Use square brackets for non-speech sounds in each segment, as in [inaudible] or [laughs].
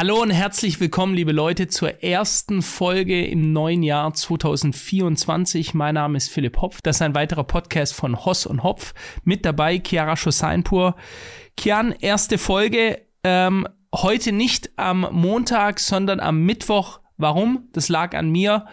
Hallo und herzlich willkommen, liebe Leute, zur ersten Folge im neuen Jahr 2024. Mein Name ist Philipp Hopf. Das ist ein weiterer Podcast von Hoss und Hopf. Mit dabei Chiara Schoseinpur. Kian, erste Folge. Ähm, heute nicht am Montag, sondern am Mittwoch. Warum? Das lag an mir.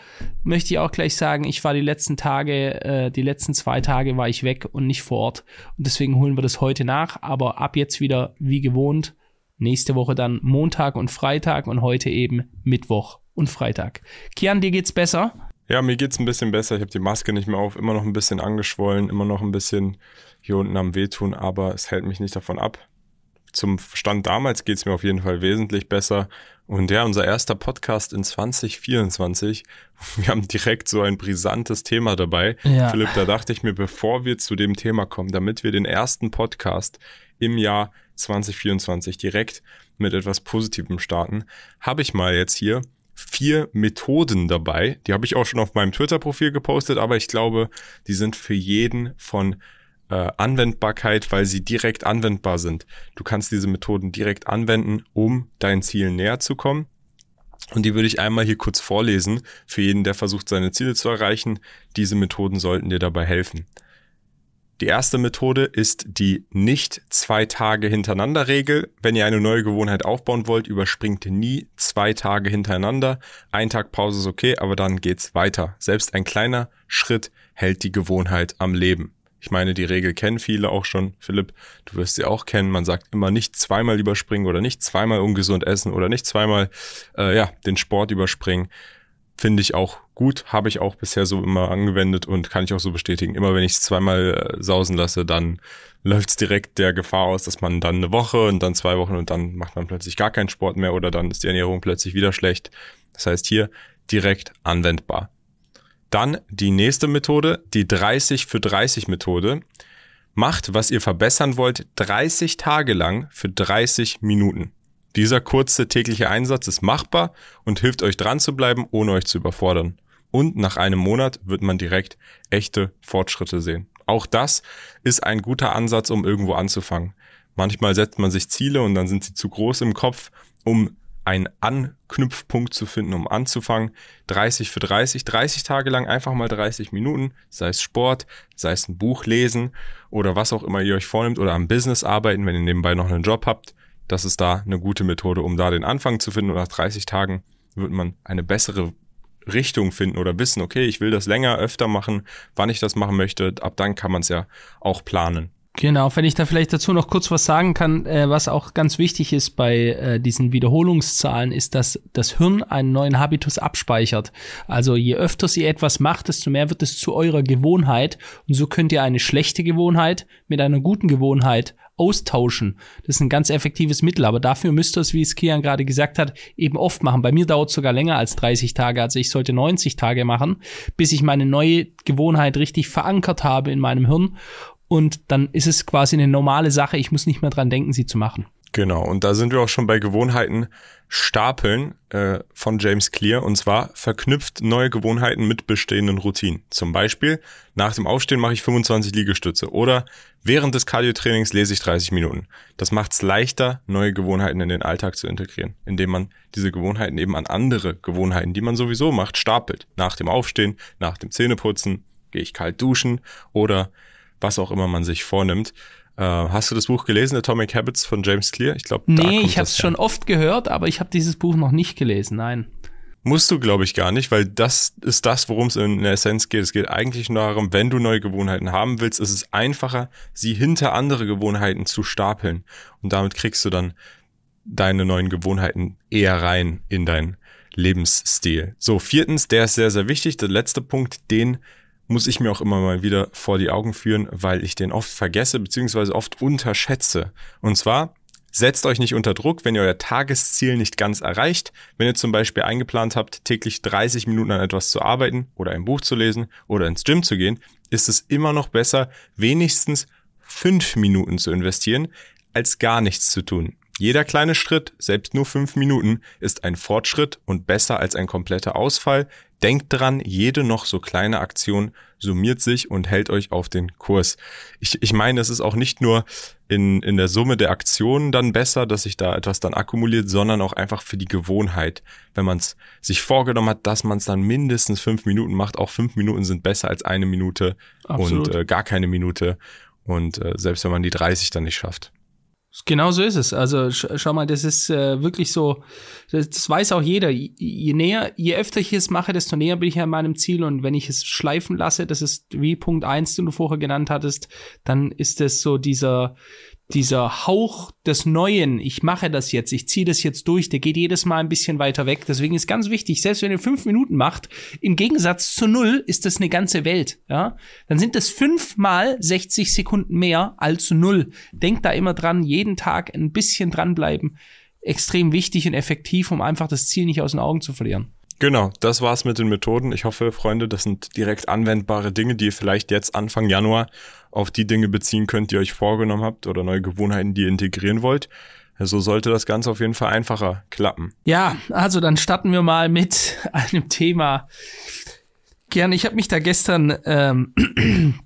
Möchte ich auch gleich sagen, ich war die letzten Tage, äh, die letzten zwei Tage war ich weg und nicht vor Ort. Und deswegen holen wir das heute nach. Aber ab jetzt wieder wie gewohnt Nächste Woche dann Montag und Freitag und heute eben Mittwoch und Freitag. Kian, dir geht's besser? Ja, mir geht's ein bisschen besser. Ich habe die Maske nicht mehr auf, immer noch ein bisschen angeschwollen, immer noch ein bisschen hier unten am Wehtun, aber es hält mich nicht davon ab. Zum Stand damals geht's mir auf jeden Fall wesentlich besser. Und ja, unser erster Podcast in 2024. [laughs] Wir haben direkt so ein brisantes Thema dabei. Ja. Philipp, da dachte ich mir, bevor wir zu dem Thema kommen, damit wir den ersten Podcast im Jahr 2024 direkt mit etwas Positivem starten, habe ich mal jetzt hier vier Methoden dabei. Die habe ich auch schon auf meinem Twitter-Profil gepostet, aber ich glaube, die sind für jeden von äh, Anwendbarkeit, weil sie direkt anwendbar sind. Du kannst diese Methoden direkt anwenden, um deinen Zielen näher zu kommen. Und die würde ich einmal hier kurz vorlesen für jeden, der versucht, seine Ziele zu erreichen. Diese Methoden sollten dir dabei helfen. Die erste Methode ist die nicht zwei Tage hintereinander Regel. Wenn ihr eine neue Gewohnheit aufbauen wollt, überspringt nie zwei Tage hintereinander. Ein Tag Pause ist okay, aber dann geht's weiter. Selbst ein kleiner Schritt hält die Gewohnheit am Leben. Ich meine, die Regel kennen viele auch schon. Philipp, du wirst sie auch kennen. Man sagt immer nicht zweimal überspringen oder nicht zweimal ungesund essen oder nicht zweimal äh, ja den Sport überspringen finde ich auch gut, habe ich auch bisher so immer angewendet und kann ich auch so bestätigen. Immer wenn ich es zweimal äh, sausen lasse, dann läuft es direkt der Gefahr aus, dass man dann eine Woche und dann zwei Wochen und dann macht man plötzlich gar keinen Sport mehr oder dann ist die Ernährung plötzlich wieder schlecht. Das heißt hier direkt anwendbar. Dann die nächste Methode, die 30 für 30 Methode. Macht, was ihr verbessern wollt, 30 Tage lang für 30 Minuten. Dieser kurze tägliche Einsatz ist machbar und hilft euch dran zu bleiben, ohne euch zu überfordern. Und nach einem Monat wird man direkt echte Fortschritte sehen. Auch das ist ein guter Ansatz, um irgendwo anzufangen. Manchmal setzt man sich Ziele und dann sind sie zu groß im Kopf, um einen Anknüpfpunkt zu finden, um anzufangen. 30 für 30, 30 Tage lang einfach mal 30 Minuten, sei es Sport, sei es ein Buch lesen oder was auch immer ihr euch vornimmt oder am Business arbeiten, wenn ihr nebenbei noch einen Job habt das ist da eine gute Methode, um da den Anfang zu finden. Und nach 30 Tagen wird man eine bessere Richtung finden oder wissen, okay, ich will das länger, öfter machen, wann ich das machen möchte. Ab dann kann man es ja auch planen. Genau, wenn ich da vielleicht dazu noch kurz was sagen kann, äh, was auch ganz wichtig ist bei äh, diesen Wiederholungszahlen, ist, dass das Hirn einen neuen Habitus abspeichert. Also je öfter ihr etwas macht, desto mehr wird es zu eurer Gewohnheit und so könnt ihr eine schlechte Gewohnheit mit einer guten Gewohnheit austauschen. Das ist ein ganz effektives Mittel, aber dafür müsst ihr es, wie es Kian gerade gesagt hat, eben oft machen. Bei mir dauert es sogar länger als 30 Tage, also ich sollte 90 Tage machen, bis ich meine neue Gewohnheit richtig verankert habe in meinem Hirn und dann ist es quasi eine normale Sache, ich muss nicht mehr dran denken, sie zu machen. Genau, und da sind wir auch schon bei Gewohnheiten stapeln äh, von James Clear und zwar verknüpft neue Gewohnheiten mit bestehenden Routinen. Zum Beispiel, nach dem Aufstehen mache ich 25 Liegestütze oder während des Cardiotrainings lese ich 30 Minuten. Das macht es leichter, neue Gewohnheiten in den Alltag zu integrieren, indem man diese Gewohnheiten eben an andere Gewohnheiten, die man sowieso macht, stapelt. Nach dem Aufstehen, nach dem Zähneputzen, gehe ich kalt duschen oder was auch immer man sich vornimmt. Äh, hast du das Buch gelesen, Atomic Habits von James Clear? Ich glaube, nee, ich habe es schon oft gehört, aber ich habe dieses Buch noch nicht gelesen. Nein. Musst du, glaube ich, gar nicht, weil das ist das, worum es in der Essenz geht. Es geht eigentlich nur darum, wenn du neue Gewohnheiten haben willst, ist es einfacher, sie hinter andere Gewohnheiten zu stapeln. Und damit kriegst du dann deine neuen Gewohnheiten eher rein in deinen Lebensstil. So, viertens, der ist sehr, sehr wichtig. Der letzte Punkt, den muss ich mir auch immer mal wieder vor die Augen führen, weil ich den oft vergesse beziehungsweise oft unterschätze. Und zwar setzt euch nicht unter Druck, wenn ihr euer Tagesziel nicht ganz erreicht. Wenn ihr zum Beispiel eingeplant habt, täglich 30 Minuten an etwas zu arbeiten oder ein Buch zu lesen oder ins Gym zu gehen, ist es immer noch besser, wenigstens fünf Minuten zu investieren, als gar nichts zu tun. Jeder kleine Schritt, selbst nur fünf Minuten, ist ein Fortschritt und besser als ein kompletter Ausfall. Denkt dran, jede noch so kleine Aktion summiert sich und hält euch auf den Kurs. Ich, ich meine, es ist auch nicht nur in, in der Summe der Aktionen dann besser, dass sich da etwas dann akkumuliert, sondern auch einfach für die Gewohnheit. Wenn man es sich vorgenommen hat, dass man es dann mindestens fünf Minuten macht, auch fünf Minuten sind besser als eine Minute Absolut. und äh, gar keine Minute. Und äh, selbst wenn man die 30 dann nicht schafft. Genau so ist es. Also sch schau mal, das ist äh, wirklich so, das, das, weiß auch jeder. Je näher, je öfter ich es mache, desto näher bin ich an meinem Ziel. Und wenn ich es schleifen lasse, das ist wie Punkt eins, den du vorher genannt hattest, dann ist es so dieser, dieser Hauch des Neuen, ich mache das jetzt, ich ziehe das jetzt durch, der geht jedes Mal ein bisschen weiter weg. Deswegen ist ganz wichtig, selbst wenn ihr fünf Minuten macht, im Gegensatz zu null ist das eine ganze Welt. Ja? Dann sind es fünfmal 60 Sekunden mehr als null. Denkt da immer dran, jeden Tag ein bisschen dranbleiben. Extrem wichtig und effektiv, um einfach das Ziel nicht aus den Augen zu verlieren. Genau, das war's mit den Methoden. Ich hoffe, Freunde, das sind direkt anwendbare Dinge, die ihr vielleicht jetzt Anfang Januar auf die Dinge beziehen könnt, die ihr euch vorgenommen habt oder neue Gewohnheiten, die ihr integrieren wollt. So sollte das Ganze auf jeden Fall einfacher klappen. Ja, also dann starten wir mal mit einem Thema. Gerne, ich habe mich da gestern ähm, [clears throat]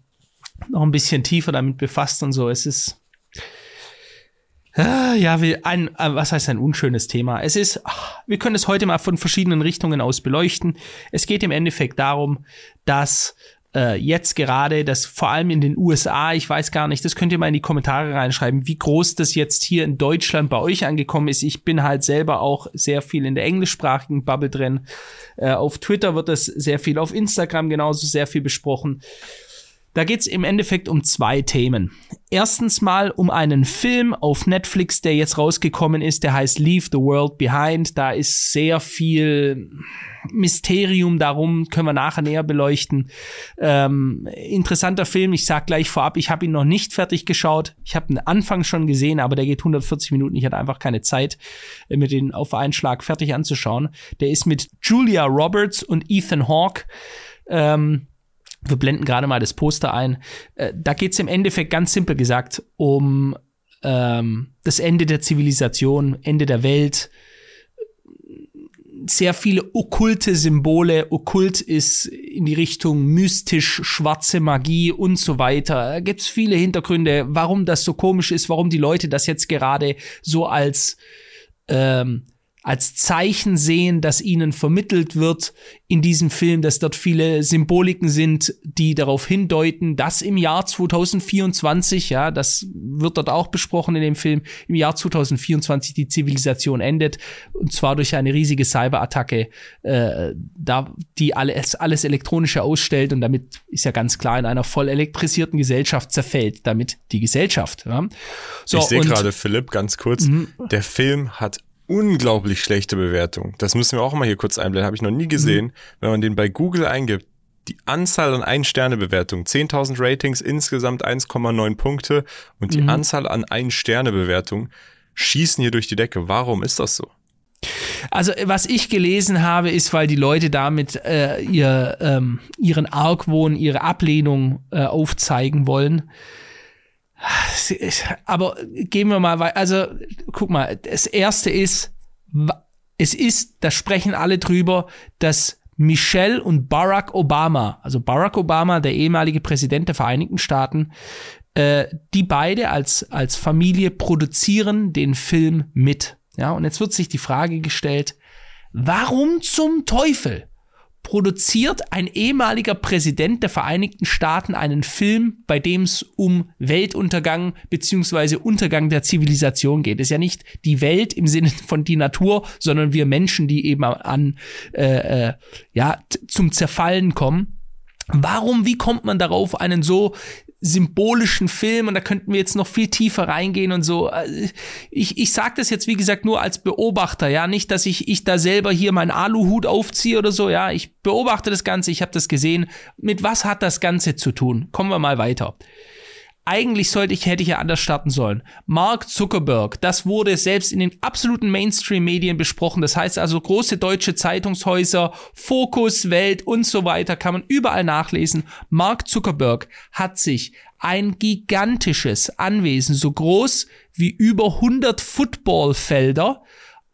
noch ein bisschen tiefer damit befasst und so. Es ist Ja, ein, äh, was heißt ein unschönes Thema? Es ist, wir können es heute mal von verschiedenen Richtungen aus beleuchten. Es geht im Endeffekt darum, dass äh, jetzt gerade, dass vor allem in den USA, ich weiß gar nicht, das könnt ihr mal in die Kommentare reinschreiben, wie groß das jetzt hier in Deutschland bei euch angekommen ist. Ich bin halt selber auch sehr viel in der englischsprachigen Bubble drin. Äh, auf Twitter wird das sehr viel, auf Instagram genauso sehr viel besprochen. Da geht es im Endeffekt um zwei Themen. Erstens mal um einen Film auf Netflix, der jetzt rausgekommen ist, der heißt Leave the World Behind. Da ist sehr viel Mysterium darum, können wir nachher näher beleuchten. Ähm, interessanter Film, ich sag gleich vorab, ich habe ihn noch nicht fertig geschaut. Ich habe den Anfang schon gesehen, aber der geht 140 Minuten. Ich hatte einfach keine Zeit, äh, mir den auf einen Schlag fertig anzuschauen. Der ist mit Julia Roberts und Ethan Hawke. Ähm, wir blenden gerade mal das Poster ein. Äh, da geht es im Endeffekt ganz simpel gesagt um ähm, das Ende der Zivilisation, Ende der Welt. Sehr viele okkulte Symbole. Okkult ist in die Richtung mystisch, schwarze Magie und so weiter. Da gibt es viele Hintergründe, warum das so komisch ist, warum die Leute das jetzt gerade so als ähm, als Zeichen sehen, das ihnen vermittelt wird in diesem Film, dass dort viele Symboliken sind, die darauf hindeuten, dass im Jahr 2024, ja, das wird dort auch besprochen in dem Film, im Jahr 2024 die Zivilisation endet und zwar durch eine riesige Cyberattacke, äh, da die alles alles elektronische ausstellt und damit ist ja ganz klar in einer voll elektrisierten Gesellschaft zerfällt, damit die Gesellschaft. Ja. So, ich sehe gerade Philipp ganz kurz, mhm. der Film hat unglaublich schlechte Bewertung. Das müssen wir auch mal hier kurz einblenden. Habe ich noch nie gesehen. Mhm. Wenn man den bei Google eingibt, die Anzahl an Ein-Sterne-Bewertungen, 10.000 Ratings, insgesamt 1,9 Punkte und die mhm. Anzahl an Ein-Sterne-Bewertungen schießen hier durch die Decke. Warum ist das so? Also was ich gelesen habe, ist, weil die Leute damit äh, ihr, ähm, ihren Argwohn, ihre Ablehnung äh, aufzeigen wollen. Aber gehen wir mal weiter. Also, guck mal, das erste ist, es ist, da sprechen alle drüber, dass Michelle und Barack Obama, also Barack Obama, der ehemalige Präsident der Vereinigten Staaten, äh, die beide als, als Familie produzieren den Film mit. Ja, und jetzt wird sich die Frage gestellt, warum zum Teufel produziert ein ehemaliger Präsident der Vereinigten Staaten einen Film, bei dem es um Weltuntergang beziehungsweise Untergang der Zivilisation geht. Es ist ja nicht die Welt im Sinne von die Natur, sondern wir Menschen, die eben an äh, äh, ja zum Zerfallen kommen. Warum, wie kommt man darauf, einen so symbolischen Film und da könnten wir jetzt noch viel tiefer reingehen und so. Äh, ich, ich sage das jetzt, wie gesagt, nur als Beobachter, ja, nicht, dass ich, ich da selber hier meinen Aluhut aufziehe oder so, ja, ich beobachte das Ganze, ich habe das gesehen. Mit was hat das Ganze zu tun? Kommen wir mal weiter. Eigentlich sollte ich, hätte ich ja anders starten sollen. Mark Zuckerberg, das wurde selbst in den absoluten Mainstream-Medien besprochen. Das heißt also große deutsche Zeitungshäuser, Fokus, Welt und so weiter kann man überall nachlesen. Mark Zuckerberg hat sich ein gigantisches Anwesen, so groß wie über 100 Footballfelder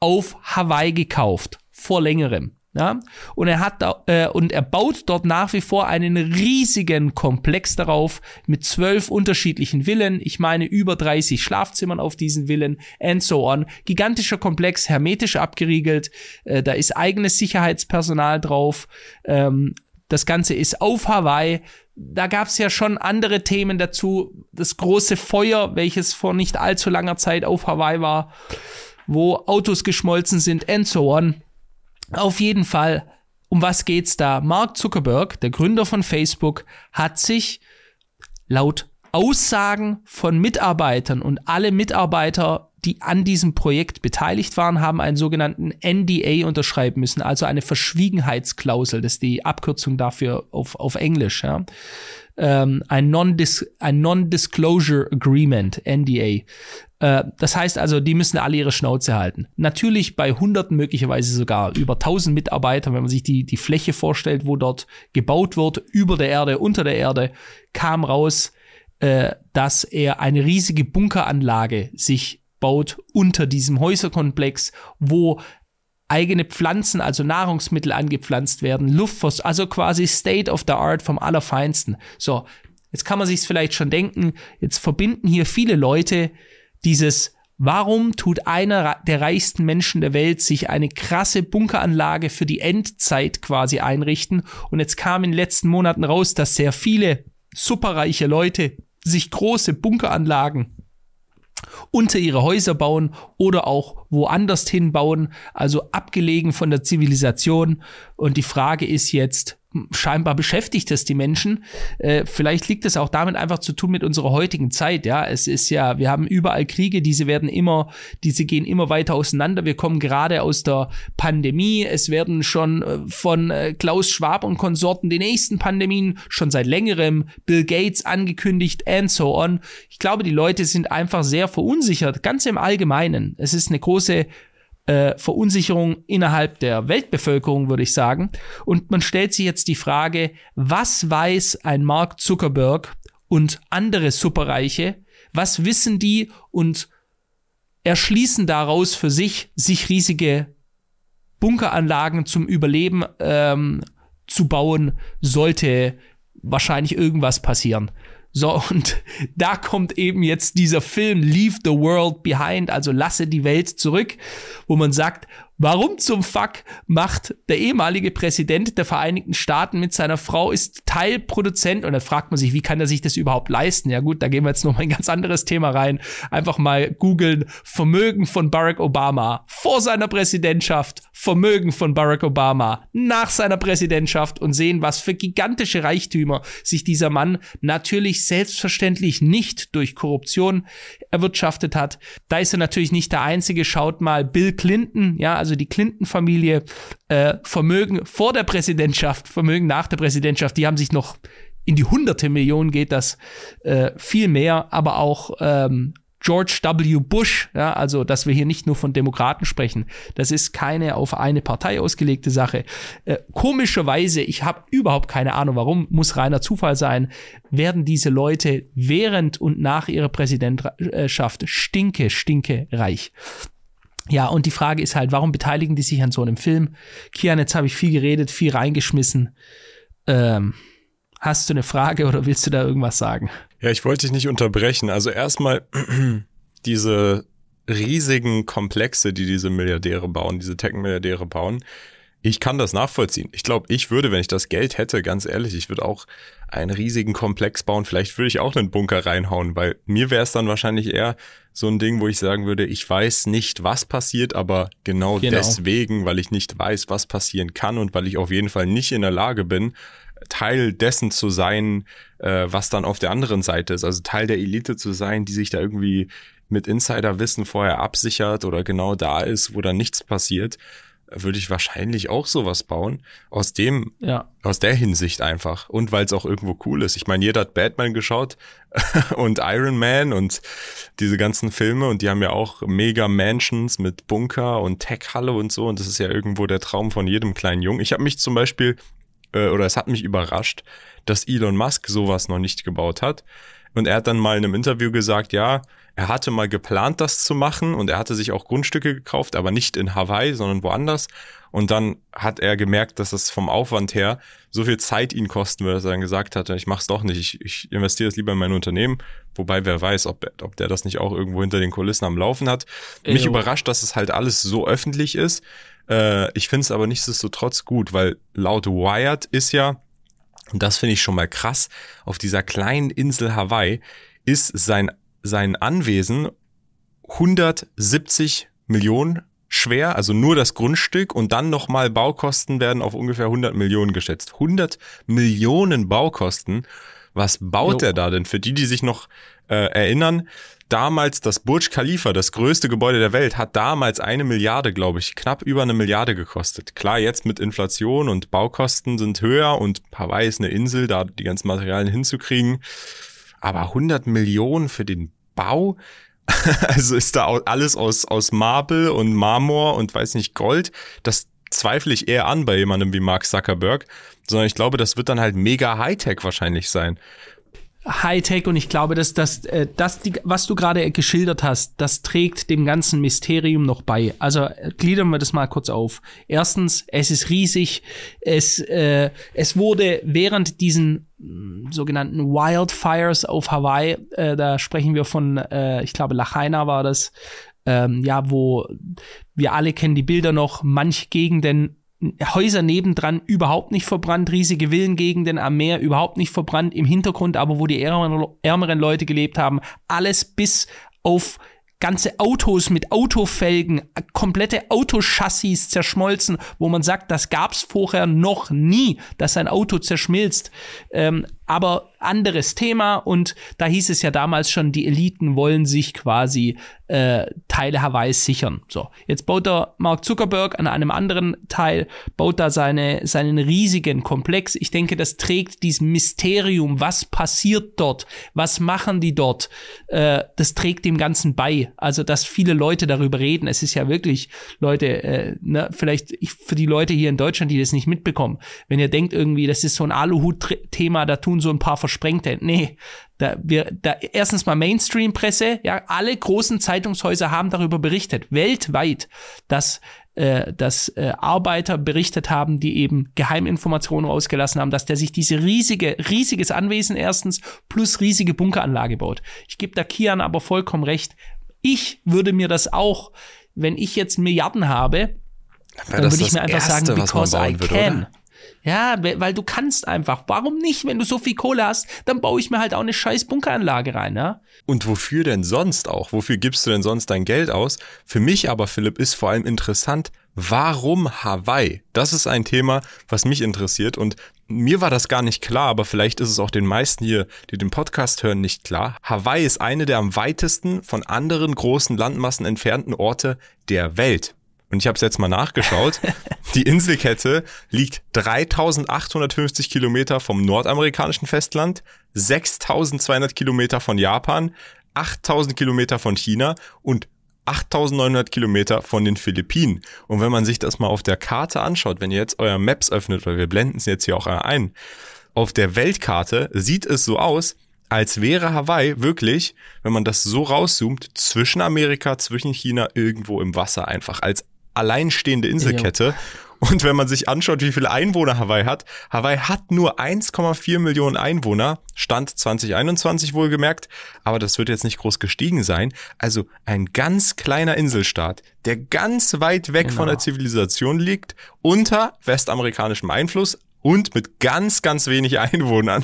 auf Hawaii gekauft. Vor längerem. Ja? Und er hat äh, und er baut dort nach wie vor einen riesigen Komplex darauf mit zwölf unterschiedlichen Villen. Ich meine über 30 Schlafzimmern auf diesen Villen and so on. Gigantischer Komplex, hermetisch abgeriegelt. Äh, da ist eigenes Sicherheitspersonal drauf. Ähm, das Ganze ist auf Hawaii. Da gab es ja schon andere Themen dazu. Das große Feuer, welches vor nicht allzu langer Zeit auf Hawaii war, wo Autos geschmolzen sind and so on. Auf jeden Fall, um was geht's da? Mark Zuckerberg, der Gründer von Facebook, hat sich laut Aussagen von Mitarbeitern und alle Mitarbeiter, die an diesem Projekt beteiligt waren, haben einen sogenannten NDA unterschreiben müssen, also eine Verschwiegenheitsklausel, das ist die Abkürzung dafür auf, auf Englisch. Ja ähm, ein Non-Disclosure Agreement, NDA. Äh, das heißt also, die müssen alle ihre Schnauze halten. Natürlich bei Hunderten, möglicherweise sogar über tausend Mitarbeitern, wenn man sich die, die Fläche vorstellt, wo dort gebaut wird, über der Erde, unter der Erde, kam raus, äh, dass er eine riesige Bunkeranlage sich baut unter diesem Häuserkomplex, wo eigene Pflanzen, also Nahrungsmittel angepflanzt werden, Luftforst, also quasi State of the Art vom Allerfeinsten. So, jetzt kann man sich vielleicht schon denken, jetzt verbinden hier viele Leute dieses Warum tut einer der reichsten Menschen der Welt sich eine krasse Bunkeranlage für die Endzeit quasi einrichten? Und jetzt kam in den letzten Monaten raus, dass sehr viele superreiche Leute sich große Bunkeranlagen unter ihre Häuser bauen oder auch woanders hinbauen, also abgelegen von der Zivilisation. Und die Frage ist jetzt, scheinbar beschäftigt es die Menschen. Äh, vielleicht liegt es auch damit einfach zu tun mit unserer heutigen Zeit. Ja, es ist ja, wir haben überall Kriege, diese werden immer, diese gehen immer weiter auseinander. Wir kommen gerade aus der Pandemie. Es werden schon äh, von äh, Klaus Schwab und Konsorten die nächsten Pandemien schon seit längerem Bill Gates angekündigt and so on. Ich glaube, die Leute sind einfach sehr verunsichert, ganz im Allgemeinen. Es ist eine große äh, Verunsicherung innerhalb der Weltbevölkerung, würde ich sagen. Und man stellt sich jetzt die Frage, was weiß ein Mark Zuckerberg und andere Superreiche, was wissen die und erschließen daraus für sich, sich riesige Bunkeranlagen zum Überleben ähm, zu bauen, sollte wahrscheinlich irgendwas passieren. So, und da kommt eben jetzt dieser Film Leave the World Behind, also lasse die Welt zurück, wo man sagt, Warum zum Fuck macht der ehemalige Präsident der Vereinigten Staaten mit seiner Frau ist Teilproduzent und dann fragt man sich, wie kann er sich das überhaupt leisten? Ja gut, da gehen wir jetzt noch mal ein ganz anderes Thema rein. Einfach mal googeln Vermögen von Barack Obama vor seiner Präsidentschaft, Vermögen von Barack Obama nach seiner Präsidentschaft und sehen, was für gigantische Reichtümer sich dieser Mann natürlich selbstverständlich nicht durch Korruption erwirtschaftet hat. Da ist er natürlich nicht der einzige. Schaut mal Bill Clinton, ja, also die Clinton-Familie, äh, Vermögen vor der Präsidentschaft, Vermögen nach der Präsidentschaft, die haben sich noch in die hunderte Millionen geht das äh, viel mehr, aber auch ähm, George W. Bush, ja, also dass wir hier nicht nur von Demokraten sprechen, das ist keine auf eine Partei ausgelegte Sache. Äh, komischerweise, ich habe überhaupt keine Ahnung, warum, muss reiner Zufall sein, werden diese Leute während und nach ihrer Präsidentschaft stinke, stinke reich. Ja, und die Frage ist halt, warum beteiligen die sich an so einem Film? Kian, jetzt habe ich viel geredet, viel reingeschmissen. Ähm, hast du eine Frage oder willst du da irgendwas sagen? Ja, ich wollte dich nicht unterbrechen. Also erstmal [clears throat] diese riesigen Komplexe, die diese Milliardäre bauen, diese Tech-Milliardäre bauen. Ich kann das nachvollziehen. Ich glaube, ich würde, wenn ich das Geld hätte, ganz ehrlich, ich würde auch einen riesigen Komplex bauen. Vielleicht würde ich auch einen Bunker reinhauen, weil mir wäre es dann wahrscheinlich eher so ein Ding, wo ich sagen würde, ich weiß nicht, was passiert, aber genau, genau, deswegen, weil ich nicht weiß, was passieren kann und weil ich auf jeden Fall nicht in der Lage bin, Teil dessen zu sein, äh, was dann auf der anderen Seite ist. Also Teil der Elite zu sein, die sich da irgendwie mit Insiderwissen vorher absichert oder genau da ist, wo dann nichts passiert. würde ich wahrscheinlich auch sowas bauen. Aus dem, Ja. aus der Hinsicht einfach. Und weil es auch irgendwo cool ist. Ich meine, jeder hat Batman geschaut [laughs] und Iron Man und diese ganzen Filme und die haben ja auch mega Mansions mit Bunker und Tech-Halle und so. Und das ist ja irgendwo der Traum von jedem kleinen Jungen. Ich habe mich zum Beispiel, äh, oder es hat mich überrascht, dass Elon Musk sowas noch nicht gebaut hat. Und er hat dann mal in einem Interview gesagt, ja, er hatte mal geplant, das zu machen und er hatte sich auch Grundstücke gekauft, aber nicht in Hawaii, sondern woanders. Und dann hat er gemerkt, dass es vom Aufwand her so viel Zeit ihn kosten würde, dass er dann gesagt hatte, ich mach's doch nicht, ich, ich investiere es lieber in mein Unternehmen. Wobei wer weiß, ob, ob der das nicht auch irgendwo hinter den Kulissen am Laufen hat. Mich Jo. überrascht, dass es halt alles so öffentlich ist. Äh, ich finde es aber nichtsdestotrotz gut, weil laut Wired ist ja, und das finde ich schon mal krass, auf dieser kleinen Insel Hawaii ist sein, sein Anwesen 170 Millionen schwer, also nur das Grundstück und dann nochmal Baukosten werden auf ungefähr 100 Millionen geschätzt. 100 Millionen Baukosten. Was baut Jo. er da denn? Für die, die sich noch äh, erinnern, damals das Burj Khalifa, das größte Gebäude der Welt, hat damals eine Milliarde, glaube ich, knapp über eine Milliarde gekostet. Klar, jetzt mit Inflation und Baukosten sind höher und Hawaii ist eine Insel, da die ganzen Materialien hinzukriegen. Aber 100 Millionen für den Bau? [laughs] also ist da alles aus, aus Marble und Marmor und weiß nicht Gold. Das zweifle ich eher an bei jemandem wie Mark Zuckerberg, sondern ich glaube, das wird dann halt mega Hightech wahrscheinlich sein. Hightech und ich glaube, dass das, äh, das was du gerade geschildert hast, das trägt dem ganzen Mysterium noch bei. Also äh, gliedern wir das mal kurz auf. Erstens, es ist riesig. Es, äh, es wurde während diesen mh, sogenannten Wildfires auf Hawaii, äh, da sprechen wir von, äh, ich glaube, Lahaina war das, ähm, ja, wo wir alle kennen die Bilder noch, manch Gegenden Häuser nebendran überhaupt nicht verbrannt, riesige Villengegenden am Meer überhaupt nicht verbrannt, im Hintergrund aber, wo die ärmeren, Leute gelebt haben, alles bis auf ganze Autos mit Autofelgen, komplette Autochassis zerschmolzen, wo man sagt, das gab's vorher noch nie, dass ein Auto zerschmilzt. Ähm, aber anderes Thema und da hieß es ja damals schon, die Eliten wollen sich quasi äh, Teile Hawaiis sichern. So, jetzt baut der Mark Zuckerberg an einem anderen Teil, baut da seine, seinen riesigen Komplex. Ich denke, das trägt diesem Mysterium, was passiert dort, was machen die dort, äh, das trägt dem Ganzen bei. Also, dass viele Leute darüber reden. Es ist ja wirklich, Leute, äh, ne, vielleicht ich, für die Leute hier in Deutschland, die das nicht mitbekommen, wenn ihr denkt irgendwie, das ist so ein Aluhut-Thema, da tun so ein paar Versprengte. Nee, da wir, da erstens mal Mainstream-Presse, ja, alle großen Zeitungshäuser haben darüber berichtet, weltweit, dass äh, dass äh, Arbeiter berichtet haben, die eben Geheiminformationen rausgelassen haben, dass der sich diese riesige, riesiges Anwesen erstens plus riesige Bunkeranlage baut. Ich gebe da Kian aber vollkommen recht. Ich würde mir das auch, wenn ich jetzt Milliarden habe, dann würde ich mir einfach sagen, because I can. Ja, we- weil du kannst einfach. Warum nicht? Wenn du so viel Kohle hast, dann baue ich mir halt auch eine scheiß Bunkeranlage rein, ja? Und wofür denn sonst auch? Wofür gibst du denn sonst dein Geld aus? Für mich aber, Philipp, ist vor allem interessant, warum Hawaii? Das ist ein Thema, was mich interessiert und mir war das gar nicht klar, aber vielleicht ist es auch den meisten hier, die den Podcast hören, nicht klar. Hawaii ist eine der am weitesten von anderen großen Landmassen entfernten Orte der Welt. Und ich habe es jetzt mal nachgeschaut. [laughs] Die Inselkette liegt 3850 Kilometer vom nordamerikanischen Festland, 6200 Kilometer von Japan, 8000 Kilometer von China und 8900 Kilometer von den Philippinen. Und wenn man sich das mal auf der Karte anschaut, wenn ihr jetzt euer Maps öffnet, oder wir blenden es jetzt hier auch ein, auf der Weltkarte sieht es so aus, als wäre Hawaii wirklich, wenn man das so rauszoomt, zwischen Amerika, zwischen China irgendwo im Wasser einfach als alleinstehende Inselkette. Und wenn man sich anschaut, wie viele Einwohner Hawaii hat, Hawaii hat nur 1,4 Millionen Einwohner, Stand 2021 wohlgemerkt, aber das wird jetzt nicht groß gestiegen sein. Also ein ganz kleiner Inselstaat, der ganz weit weg von Genau. der Zivilisation liegt, unter westamerikanischem Einfluss, und mit ganz, ganz wenig Einwohnern.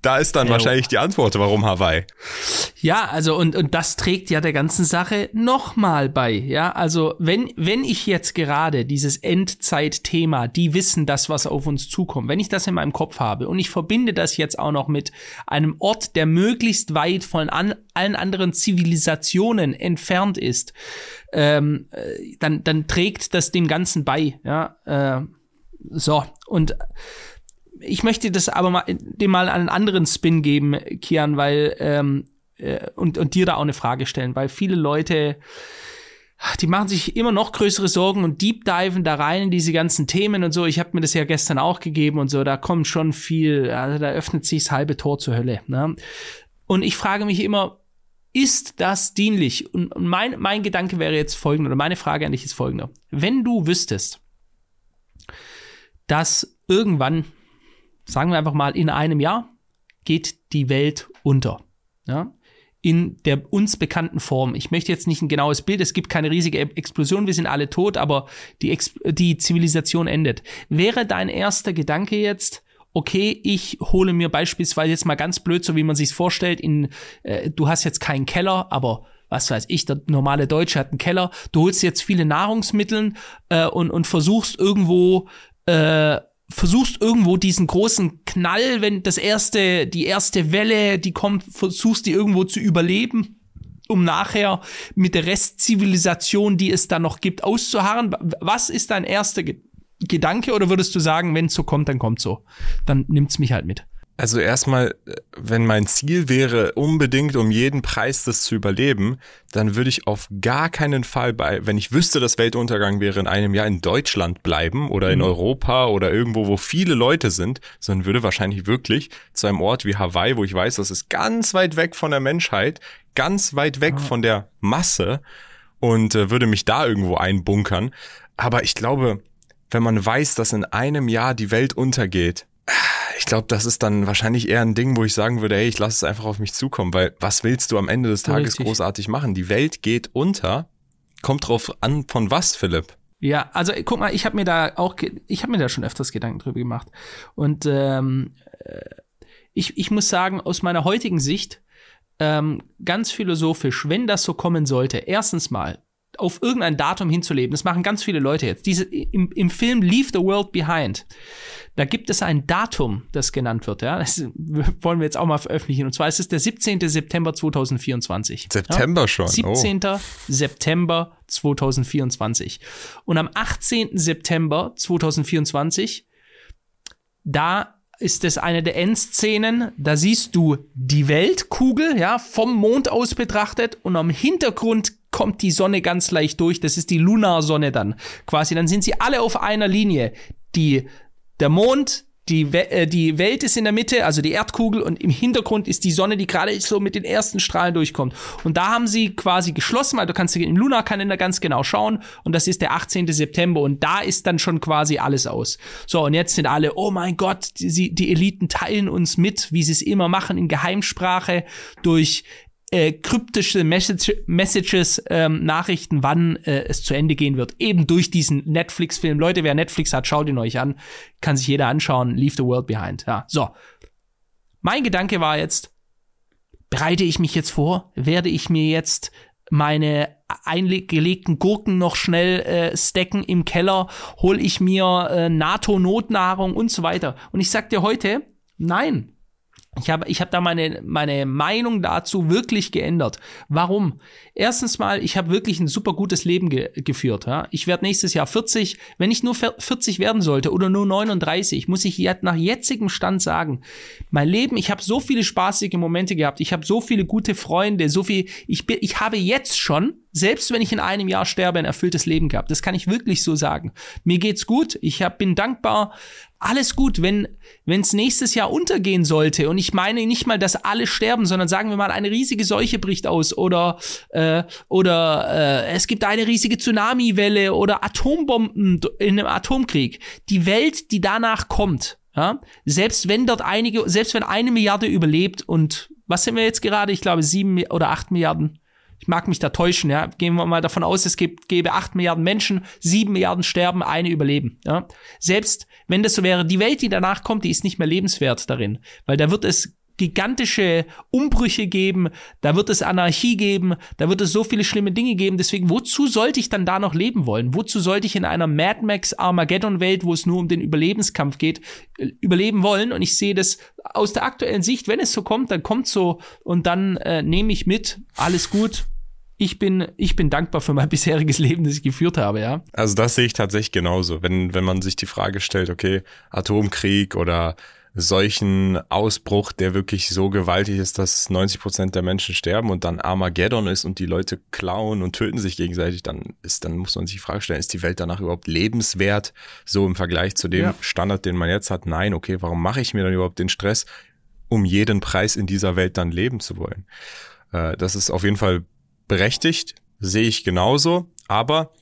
Da ist dann ja, wahrscheinlich die Antwort, warum Hawaii. Ja, also und, und das trägt ja der ganzen Sache nochmal bei. Ja, also wenn, wenn ich jetzt gerade dieses Endzeitthema, die wissen das, was auf uns zukommt, wenn ich das in meinem Kopf habe und ich verbinde das jetzt auch noch mit einem Ort, der möglichst weit von an, allen anderen Zivilisationen entfernt ist, ähm, äh, dann, dann trägt das dem Ganzen bei. Ja, äh, so, und ich möchte das aber mal, dem mal einen anderen Spin geben, Kian, weil, ähm, äh, und, und dir da auch eine Frage stellen, weil viele Leute, die machen sich immer noch größere Sorgen und deep diven da rein in diese ganzen Themen und so. Ich habe mir das ja gestern auch gegeben und so, da kommt schon viel, also da öffnet sich das halbe Tor zur Hölle. Ne? Und ich frage mich immer, ist das dienlich? Und mein, mein Gedanke wäre jetzt folgender, oder meine Frage an dich ist folgender. Wenn du wüsstest, dass irgendwann, sagen wir einfach mal, in einem Jahr geht die Welt unter. Ja? In der uns bekannten Form. Ich möchte jetzt nicht ein genaues Bild, es gibt keine riesige Explosion, wir sind alle tot, aber die, Ex die Zivilisation endet. Wäre dein erster Gedanke jetzt, okay, ich hole mir beispielsweise jetzt mal ganz blöd, so wie man sich vorstellt, in, äh, du hast jetzt keinen Keller, aber was weiß ich, der normale Deutsche hat einen Keller, du holst jetzt viele Nahrungsmittel äh, und, und versuchst irgendwo äh, versuchst irgendwo diesen großen Knall, wenn das erste, die erste Welle, die kommt, versuchst die irgendwo zu überleben, um nachher mit der Restzivilisation, die es da noch gibt, auszuharren. Was ist dein erster Ge Gedanke oder würdest du sagen, wenn es so kommt, dann kommt so? Dann nimmt's mich halt mit. Also erstmal, wenn mein Ziel wäre, unbedingt um jeden Preis das zu überleben, dann würde ich auf gar keinen Fall bei, wenn ich wüsste, dass Weltuntergang wäre, in einem Jahr in Deutschland bleiben oder in mhm. Europa oder irgendwo, wo viele Leute sind, sondern würde wahrscheinlich wirklich zu einem Ort wie Hawaii, wo ich weiß, das ist ganz weit weg von der Menschheit, ganz weit weg von der Masse und äh, würde mich da irgendwo einbunkern. Aber ich glaube, wenn man weiß, dass in einem Jahr die Welt untergeht, ich glaube, das ist dann wahrscheinlich eher ein Ding, wo ich sagen würde, hey, ich lasse es einfach auf mich zukommen, weil was willst du am Ende des Tages Richtig. großartig machen? Die Welt geht unter. Kommt drauf an, von was, Philipp? Ja, also guck mal, ich habe mir da auch, ich habe mir da schon öfters Gedanken drüber gemacht. Und ähm, äh, ich, ich muss sagen, aus meiner heutigen Sicht, ähm, ganz philosophisch, wenn das so kommen sollte, erstens mal, auf irgendein Datum hinzuleben. Das machen ganz viele Leute jetzt. Diese, im, Im Film Leave the World Behind, da gibt es ein Datum, das genannt wird. Ja? Das [laughs] wollen wir jetzt auch mal veröffentlichen. Und zwar ist es der 17. September 2024. September ja? schon. 17. Oh. September 2024. Und am 18. September 2024, da ist es eine der Endszenen. Da siehst du die Weltkugel, ja, vom Mond aus betrachtet und am Hintergrund kommt die Sonne ganz leicht durch. Das ist die Lunarsonne dann. Quasi, dann sind sie alle auf einer Linie. Die, der Mond, die, äh, die Welt ist in der Mitte, also die Erdkugel, und im Hintergrund ist die Sonne, die gerade so mit den ersten Strahlen durchkommt. Und da haben sie quasi geschlossen, weil du kannst im Lunarkalender ganz genau schauen, und das ist der 18. September, und da ist dann schon quasi alles aus. So, und jetzt sind alle, oh mein Gott, die, die Eliten teilen uns mit, wie sie es immer machen, in Geheimsprache, durch äh, kryptische Message Messages, ähm, Nachrichten, wann äh, es zu Ende gehen wird. Eben durch diesen Netflix-Film. Leute, wer Netflix hat, schaut ihn euch an. Kann sich jeder anschauen. Leave the world behind. Ja, so. Mein Gedanke war jetzt, bereite ich mich jetzt vor? Werde ich mir jetzt meine eingelegten Gurken noch schnell äh, stacken im Keller? Hol ich mir äh, NATO-Notnahrung und so weiter? Und ich sag dir heute, nein, ich habe ich hab da meine, meine Meinung dazu wirklich geändert. Warum? Erstens mal, ich habe wirklich ein super gutes Leben ge geführt. Ja? Ich werde nächstes Jahr 40. Wenn ich nur 40 werden sollte oder nur 39, muss ich jetzt nach jetzigem Stand sagen, mein Leben, ich habe so viele spaßige Momente gehabt. Ich habe so viele gute Freunde, so viel. Ich, bin, ich habe jetzt schon selbst wenn ich in einem Jahr sterbe, ein erfülltes Leben gehabt. Das kann ich wirklich so sagen. Mir geht's gut. Ich hab, bin dankbar. Alles gut, wenn es nächstes Jahr untergehen sollte. Und ich meine nicht mal, dass alle sterben, sondern sagen wir mal, eine riesige Seuche bricht aus oder äh, oder äh, es gibt eine riesige Tsunamiwelle oder Atombomben in einem Atomkrieg. Die Welt, die danach kommt, ja, selbst wenn dort einige, selbst wenn eine Milliarde überlebt und was sind wir jetzt gerade? Ich glaube sieben oder acht Milliarden Ich mag mich da täuschen, ja. Gehen wir mal davon aus, es gibt, gäbe acht Milliarden Menschen, sieben Milliarden sterben, eine überleben, ja. Selbst wenn das so wäre, die Welt, die danach kommt, die ist nicht mehr lebenswert darin, weil da wird es gigantische Umbrüche geben, da wird es Anarchie geben, da wird es so viele schlimme Dinge geben. Deswegen, wozu sollte ich dann da noch leben wollen? Wozu sollte ich in einer Mad Max Armageddon-Welt, wo es nur um den Überlebenskampf geht, äh, überleben wollen? Und ich sehe das aus der aktuellen Sicht, wenn es so kommt, dann kommt so und dann äh, nehme ich mit, alles gut. Ich bin, ich bin dankbar für mein [laughs] bisheriges Leben, das ich geführt habe, ja. Also das sehe ich tatsächlich genauso. Wenn, wenn man sich die Frage stellt, okay, Atomkrieg oder solchen Ausbruch, der wirklich so gewaltig ist, dass 90 Prozent der Menschen sterben und dann Armageddon ist und die Leute klauen und töten sich gegenseitig, dann ist, dann muss man sich die Frage stellen, ist die Welt danach überhaupt lebenswert? So im Vergleich zu dem ja. Standard, den man jetzt hat. Nein, okay, warum mache ich mir dann überhaupt den Stress, um jeden Preis in dieser Welt dann leben zu wollen? Äh, das ist auf jeden Fall berechtigt, sehe ich genauso, aber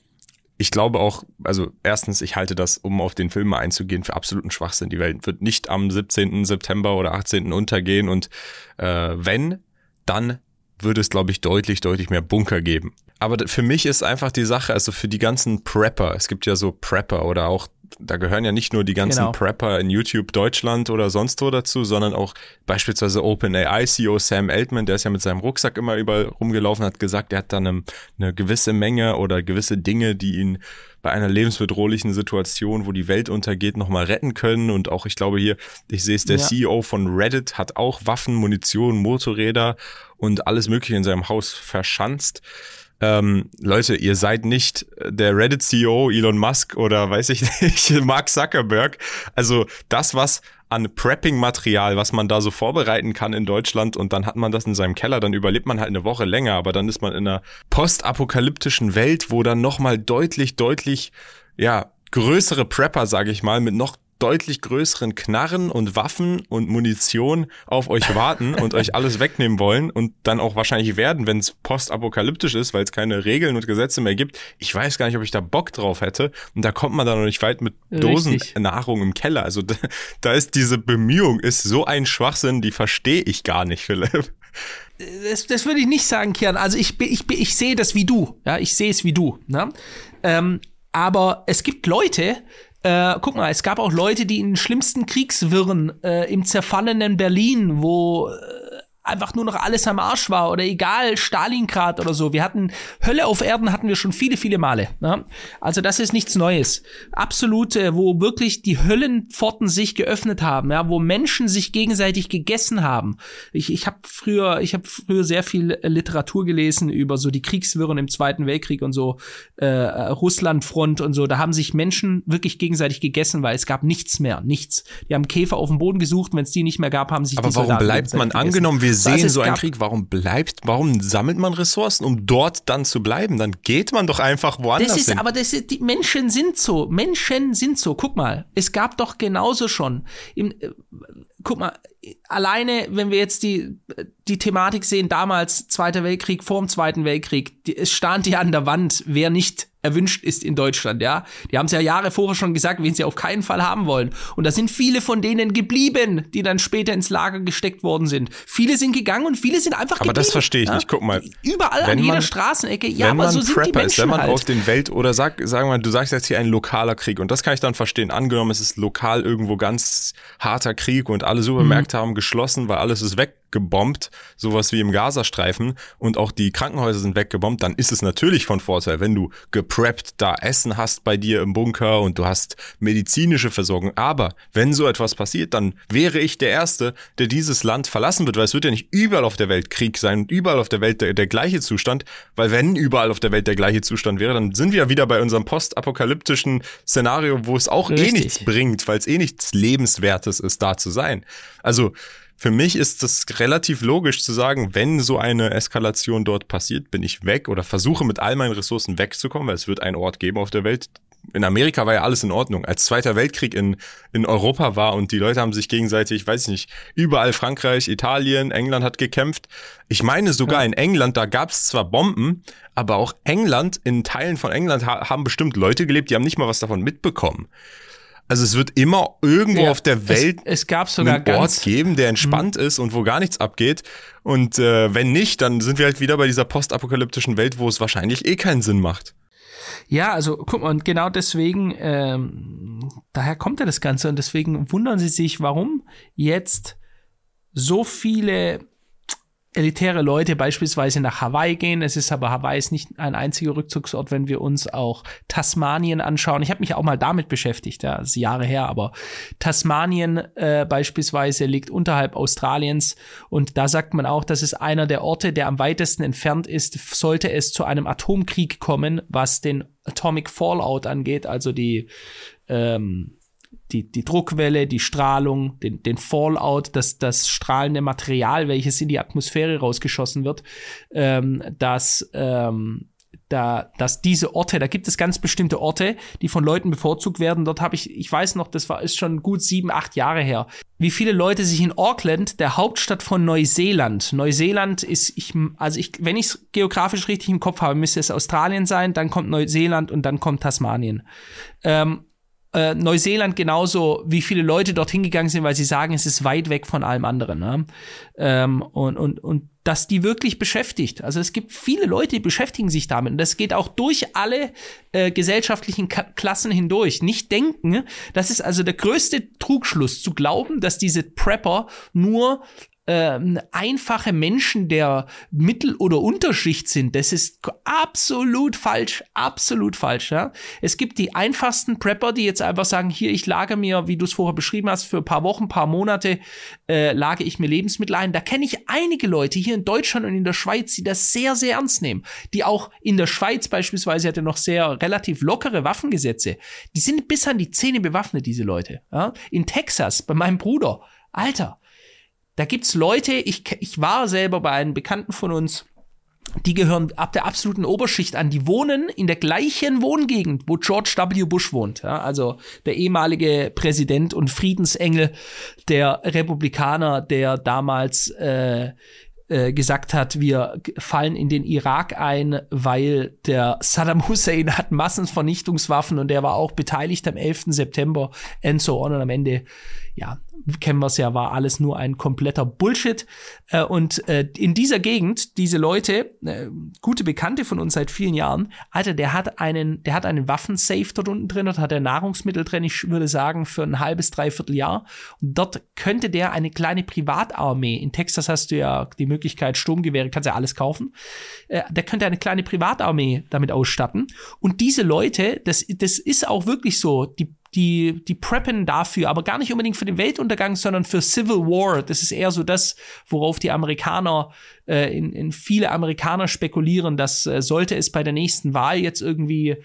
ich glaube auch, also erstens, ich halte das, um auf den Film einzugehen, für absoluten Schwachsinn. Die Welt wird nicht am 17. September oder 18. untergehen und äh, wenn, dann würde es, glaube ich, deutlich, deutlich mehr Bunker geben. Aber für mich ist einfach die Sache, also für die ganzen Prepper, es gibt ja so Prepper oder auch da gehören ja nicht nur die ganzen genau. Prepper in YouTube Deutschland oder sonst wo dazu, sondern auch beispielsweise OpenAI CEO Sam Altman, der ist ja mit seinem Rucksack immer überall rumgelaufen, hat gesagt, er hat dann eine, eine gewisse Menge oder gewisse Dinge, die ihn bei einer lebensbedrohlichen Situation, wo die Welt untergeht, nochmal retten können. Und auch, ich glaube hier, ich sehe es, der ja. CEO von Reddit hat auch Waffen, Munition, Motorräder und alles Mögliche in seinem Haus verschanzt ähm, Leute, ihr seid nicht der Reddit-CEO Elon Musk oder weiß ich nicht, [laughs] Mark Zuckerberg. Also das, was an Prepping-Material, was man da so vorbereiten kann in Deutschland und dann hat man das in seinem Keller, dann überlebt man halt eine Woche länger, aber dann ist man in einer postapokalyptischen Welt, wo dann nochmal deutlich, deutlich, ja, größere Prepper, sage ich mal, mit noch deutlich größeren Knarren und Waffen und Munition auf euch warten und euch alles wegnehmen wollen und dann auch wahrscheinlich werden, wenn es postapokalyptisch ist, weil es keine Regeln und Gesetze mehr gibt. Ich weiß gar nicht, ob ich da Bock drauf hätte. Und da kommt man dann noch nicht weit mit Dosennahrung im Keller. Also da, da ist diese Bemühung, ist so ein Schwachsinn, die verstehe ich gar nicht, Philipp. Das, das würde ich nicht sagen, Kian. Also ich, ich, ich, ich sehe das wie du. Ja, ich sehe es wie du. Ne? Ähm, aber es gibt Leute, äh, guck mal, es gab auch Leute, die in den schlimmsten Kriegswirren äh, im zerfallenen Berlin, wo einfach nur noch alles am Arsch war oder egal, Stalingrad oder so. Wir hatten Hölle auf Erden hatten wir schon viele, viele Male. Ne? Also das ist nichts Neues. Absolut, äh, wo wirklich die Höllenpforten sich geöffnet haben, ja, wo Menschen sich gegenseitig gegessen haben. Ich, ich habe früher, ich habe früher sehr viel Literatur gelesen über so die Kriegswirren im Zweiten Weltkrieg und so äh, Russlandfront und so. Da haben sich Menschen wirklich gegenseitig gegessen, weil es gab nichts mehr, nichts. Die haben Käfer auf dem Boden gesucht, wenn es die nicht mehr gab, haben sich Aber die warum Soldaten bleibt man angenommen, wir wir sehen so einen Krieg, warum bleibt, warum sammelt man Ressourcen, um dort dann zu bleiben? Dann geht man doch einfach woanders das ist, hin. Aber das ist, die Menschen sind so, Menschen sind so. Guck mal, es gab doch genauso schon. Im, äh, guck mal, alleine, wenn wir jetzt die, die Thematik sehen, damals Zweiter Weltkrieg, vor dem Zweiten Weltkrieg, die, es stand ja an der Wand, wer nicht erwünscht ist in Deutschland, ja. Die haben es ja Jahre vorher schon gesagt, wen sie auf keinen Fall haben wollen. Und da sind viele von denen geblieben, die dann später ins Lager gesteckt worden sind. Viele sind gegangen und viele sind einfach aber geblieben. Aber das verstehe ich ja? nicht. Guck mal. Überall an jeder man, Straßenecke. Ja, aber so sind Prepper die Menschen ist, wenn man halt. auf den Welt oder sag, sagen wir mal, du sagst jetzt hier ein lokaler Krieg und das kann ich dann verstehen. Angenommen, es ist lokal irgendwo ganz harter Krieg und alle Supermärkte mhm. Haben geschlossen, weil alles ist weg gebombt, sowas wie im Gazastreifen und auch die Krankenhäuser sind weggebombt, dann ist es natürlich von Vorteil, wenn du gepreppt da Essen hast bei dir im Bunker und du hast medizinische Versorgung. Aber wenn so etwas passiert, dann wäre ich der Erste, der dieses Land verlassen wird, weil es wird ja nicht überall auf der Welt Krieg sein und überall auf der Welt der, der gleiche Zustand, weil wenn überall auf der Welt der gleiche Zustand wäre, dann sind wir ja wieder bei unserem postapokalyptischen Szenario, wo es auch eh Richtig. eh nichts bringt, weil es eh nichts Lebenswertes ist, da zu sein. Also für mich ist das relativ logisch zu sagen, wenn so eine Eskalation dort passiert, bin ich weg oder versuche mit all meinen Ressourcen wegzukommen, weil es wird einen Ort geben auf der Welt. In Amerika war ja alles in Ordnung. Als Zweiter Weltkrieg in, in Europa war und die Leute haben sich gegenseitig, weiß ich nicht, überall Frankreich, Italien, England hat gekämpft. Ich meine sogar ja. in England, da gab es zwar Bomben, aber auch England, in Teilen von England ha haben bestimmt Leute gelebt, die haben nicht mal was davon mitbekommen. Also es wird immer irgendwo Ja, auf der Welt es, es gab sogar einen ganz Ort geben, der entspannt ist und wo gar nichts abgeht. Und äh, wenn nicht, dann sind wir halt wieder bei dieser postapokalyptischen Welt, wo es wahrscheinlich eh keinen Sinn macht. Ja, also guck mal, und genau deswegen, ähm, daher kommt ja das Ganze und deswegen wundern sie sich, warum jetzt so viele elitäre Leute beispielsweise nach Hawaii gehen. Es ist aber Hawaii ist nicht ein einziger Rückzugsort, wenn wir uns auch Tasmanien anschauen. Ich habe mich auch mal damit beschäftigt, ja, das ist Jahre her, aber Tasmanien äh, beispielsweise liegt unterhalb Australiens und da sagt man auch, das ist einer der Orte, der am weitesten entfernt ist, sollte es zu einem Atomkrieg kommen, was den Atomic Fallout angeht, also die ähm, die, die Druckwelle, die Strahlung, den, den Fallout, das, das strahlende Material, welches in die Atmosphäre rausgeschossen wird, ähm, dass, ähm, da, dass diese Orte, da gibt es ganz bestimmte Orte, die von Leuten bevorzugt werden. Dort habe ich, ich weiß noch, das war ist schon gut sieben, acht Jahre her, wie viele Leute sich in Auckland, der Hauptstadt von Neuseeland, Neuseeland ist, ich, also ich, wenn ich es geografisch richtig im Kopf habe, müsste es Australien sein, dann kommt Neuseeland und dann kommt Tasmanien. Ähm, äh, Neuseeland genauso, wie viele Leute dorthin gegangen sind, weil sie sagen, es ist weit weg von allem anderen. Ne? Ähm, und, und, und dass die wirklich beschäftigt. Also es gibt viele Leute, die beschäftigen sich damit. Und das geht auch durch alle äh, gesellschaftlichen Ka Klassen hindurch. Nicht denken, das ist also der größte Trugschluss, zu glauben, dass diese Prepper nur ähm, einfache Menschen der Mittel- oder Unterschicht sind, das ist absolut falsch, absolut falsch. Ja? Es gibt die einfachsten Prepper, die jetzt einfach sagen, hier, ich lage mir, wie du es vorher beschrieben hast, für ein paar Wochen, paar Monate äh, lage ich mir Lebensmittel ein. Da kenne ich einige Leute hier in Deutschland und in der Schweiz, die das sehr, sehr ernst nehmen. Die auch in der Schweiz beispielsweise hatte noch sehr relativ lockere Waffengesetze. Die sind bis an die Zähne bewaffnet, diese Leute. Ja? In Texas, bei meinem Bruder. Alter, da gibt's Leute, ich, ich war selber bei einem Bekannten von uns, die gehören ab der absoluten Oberschicht an. Die wohnen in der gleichen Wohngegend, wo George W. Bush wohnt. Ja, also der ehemalige Präsident und Friedensengel der Republikaner, der damals äh, äh, gesagt hat, wir fallen in den Irak ein, weil der Saddam Hussein hat Massenvernichtungswaffen und der war auch beteiligt am 11. September and so on und am Ende ja, kennen wir es ja, war alles nur ein kompletter Bullshit. Äh, und äh, in dieser Gegend, diese Leute, äh, gute Bekannte von uns seit vielen Jahren, Alter, der hat einen, der hat einen Waffensafe dort unten drin, dort hat er Nahrungsmittel drin, ich würde sagen, für ein halbes, dreiviertel Jahr. Und dort könnte der eine kleine Privatarmee, in Texas hast du ja die Möglichkeit, Sturmgewehre, kannst ja alles kaufen, äh, der könnte eine kleine Privatarmee damit ausstatten. Und diese Leute, das, das ist auch wirklich so, die die, die preppen dafür, aber gar nicht unbedingt für den Weltuntergang, sondern für Civil War. Das ist eher so das, worauf die Amerikaner, äh, in, in viele Amerikaner spekulieren, dass äh, sollte es bei der nächsten Wahl jetzt irgendwie,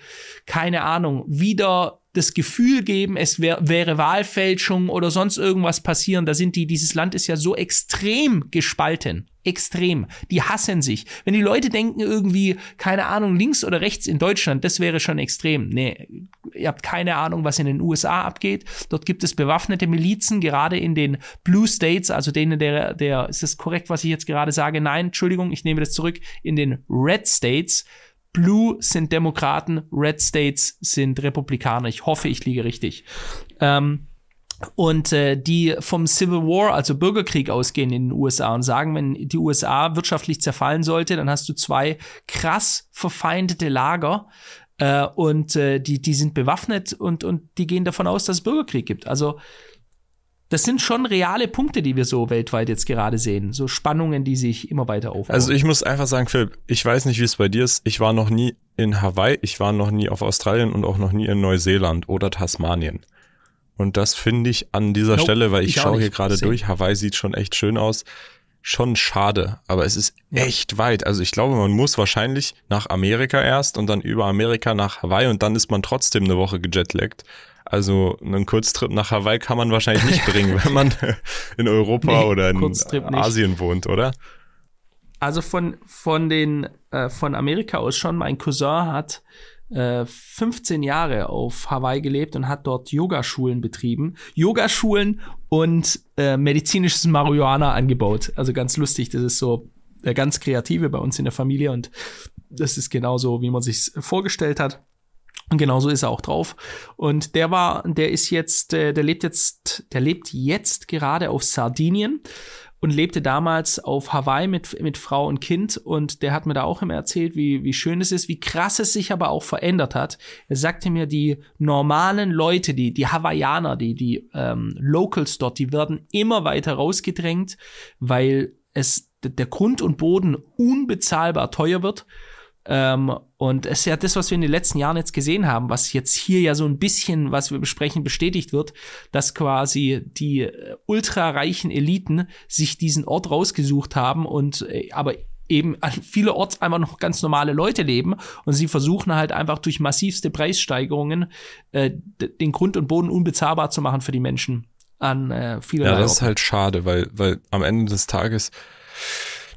keine Ahnung, wieder das Gefühl geben, es wär, wäre Wahlfälschung oder sonst irgendwas passieren. Da sind die, dieses Land ist ja so extrem gespalten. Extrem. Die hassen sich. Wenn die Leute denken irgendwie, keine Ahnung, links oder rechts in Deutschland, das wäre schon extrem. Nee, ihr habt keine Ahnung, was in den USA abgeht. Dort gibt es bewaffnete Milizen, gerade in den Blue States, also denen der, der, ist das korrekt, was ich jetzt gerade sage? Nein, Entschuldigung, ich nehme das zurück. In den Red States Blue sind Demokraten, Red States sind Republikaner. Ich hoffe, ich liege richtig. Ähm, und äh, die vom Civil War, also Bürgerkrieg ausgehen in den USA und sagen, wenn die USA wirtschaftlich zerfallen sollte, dann hast du zwei krass verfeindete Lager äh, und äh, die, die sind bewaffnet und, und die gehen davon aus, dass es Bürgerkrieg gibt. Also das sind schon reale Punkte, die wir so weltweit jetzt gerade sehen. So Spannungen, die sich immer weiter aufbauen. Also ich muss einfach sagen, Philipp, ich weiß nicht, wie es bei dir ist. Ich war noch nie in Hawaii, ich war noch nie auf Australien und auch noch nie in Neuseeland oder Tasmanien. Und das finde ich an dieser nope, Stelle, weil ich, ich schaue hier gerade durch, Hawaii sieht schon echt schön aus, schon schade. Aber es ist ja. echt weit. Also ich glaube, man muss wahrscheinlich nach Amerika erst und dann über Amerika nach Hawaii und dann ist man trotzdem eine Woche gejetlaggt. Also einen Kurztrip nach Hawaii kann man wahrscheinlich nicht bringen, wenn man [laughs] in Europa nee, oder in Asien nicht. wohnt, oder? Also von, von den, äh, von Amerika aus schon, mein Cousin hat äh, 15 Jahre auf Hawaii gelebt und hat dort Yogaschulen betrieben. Yogaschulen und äh, medizinisches Marihuana angebaut. Also ganz lustig, das ist so der ganz Kreative bei uns in der Familie und das ist genauso, wie man sich vorgestellt hat. Und genauso ist er auch drauf. Und der war, der ist jetzt, äh, der lebt jetzt, der lebt jetzt gerade auf Sardinien und lebte damals auf Hawaii mit, mit Frau und Kind. Und der hat mir da auch immer erzählt, wie, wie schön es ist, wie krass es sich aber auch verändert hat. Er sagte mir, die normalen Leute, die, die Hawaiianer, die, die ähm, Locals dort, die werden immer weiter rausgedrängt, weil es der Grund und Boden unbezahlbar teuer wird. Ähm, und es ist ja das, was wir in den letzten Jahren jetzt gesehen haben, was jetzt hier ja so ein bisschen, was wir besprechen, bestätigt wird, dass quasi die äh, ultrareichen Eliten sich diesen Ort rausgesucht haben und äh, aber eben an vielerorts einfach noch ganz normale Leute leben und sie versuchen halt einfach durch massivste Preissteigerungen äh, den Grund und Boden unbezahlbar zu machen für die Menschen an äh, vielen Ja, das ist halt schade, weil, weil am Ende des Tages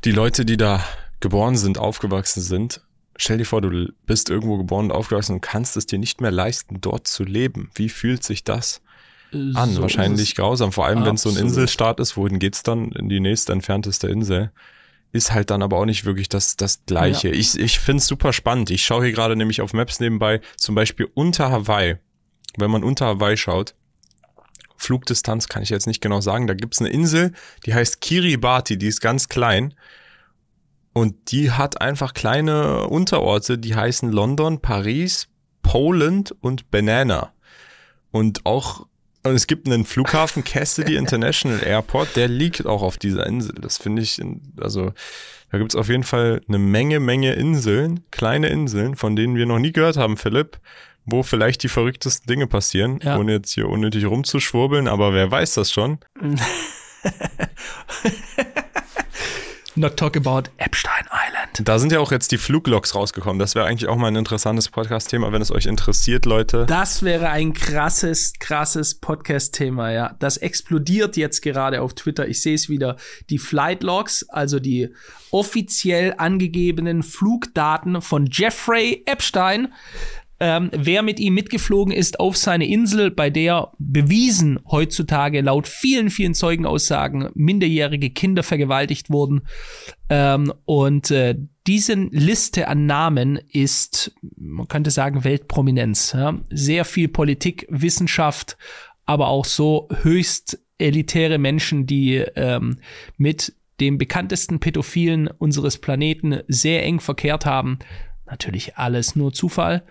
die Leute, die da geboren sind, aufgewachsen sind, Stell dir vor, du bist irgendwo geboren und aufgewachsen und kannst es dir nicht mehr leisten, dort zu leben. Wie fühlt sich das an? So Wahrscheinlich grausam, vor allem wenn es so ein Inselstaat ist. Wohin geht's dann? In die nächste entfernteste Insel. Ist halt dann aber auch nicht wirklich das, das Gleiche. Ja. Ich, ich find's super spannend. Ich schaue hier gerade nämlich auf Maps nebenbei, zum Beispiel unter Hawaii. Wenn man unter Hawaii schaut, Flugdistanz kann ich jetzt nicht genau sagen, da gibt's eine Insel, die heißt Kiribati, die ist ganz klein und die hat einfach kleine Unterorte, die heißen London, Paris, Poland und Banana. Und auch, und es gibt einen Flughafen, Cassidy [laughs] International Airport, der liegt auch auf dieser Insel. Das finde ich, also da gibt es auf jeden Fall eine Menge, Menge Inseln, kleine Inseln, von denen wir noch nie gehört haben, Philipp, wo vielleicht die verrücktesten Dinge passieren, ja. ohne jetzt hier unnötig rumzuschwurbeln, aber wer weiß das schon. [laughs] Not talk about Epstein Island. Da sind ja auch jetzt die Fluglogs rausgekommen. Das wäre eigentlich auch mal ein interessantes Podcast-Thema, wenn es euch interessiert, Leute. Das wäre ein krasses, krasses Podcast-Thema, ja. Das explodiert jetzt gerade auf Twitter. Ich sehe es wieder. Die Flight Logs, also die offiziell angegebenen Flugdaten von Jeffrey Epstein ähm, wer mit ihm mitgeflogen ist auf seine Insel, bei der bewiesen heutzutage laut vielen, vielen Zeugenaussagen minderjährige Kinder vergewaltigt wurden. Ähm, und äh, diese Liste an Namen ist, man könnte sagen, Weltprominenz. Ja? Sehr viel Politik, Wissenschaft, aber auch so höchst elitäre Menschen, die ähm, mit dem bekanntesten Pädophilen unseres Planeten sehr eng verkehrt haben. Natürlich alles nur Zufall.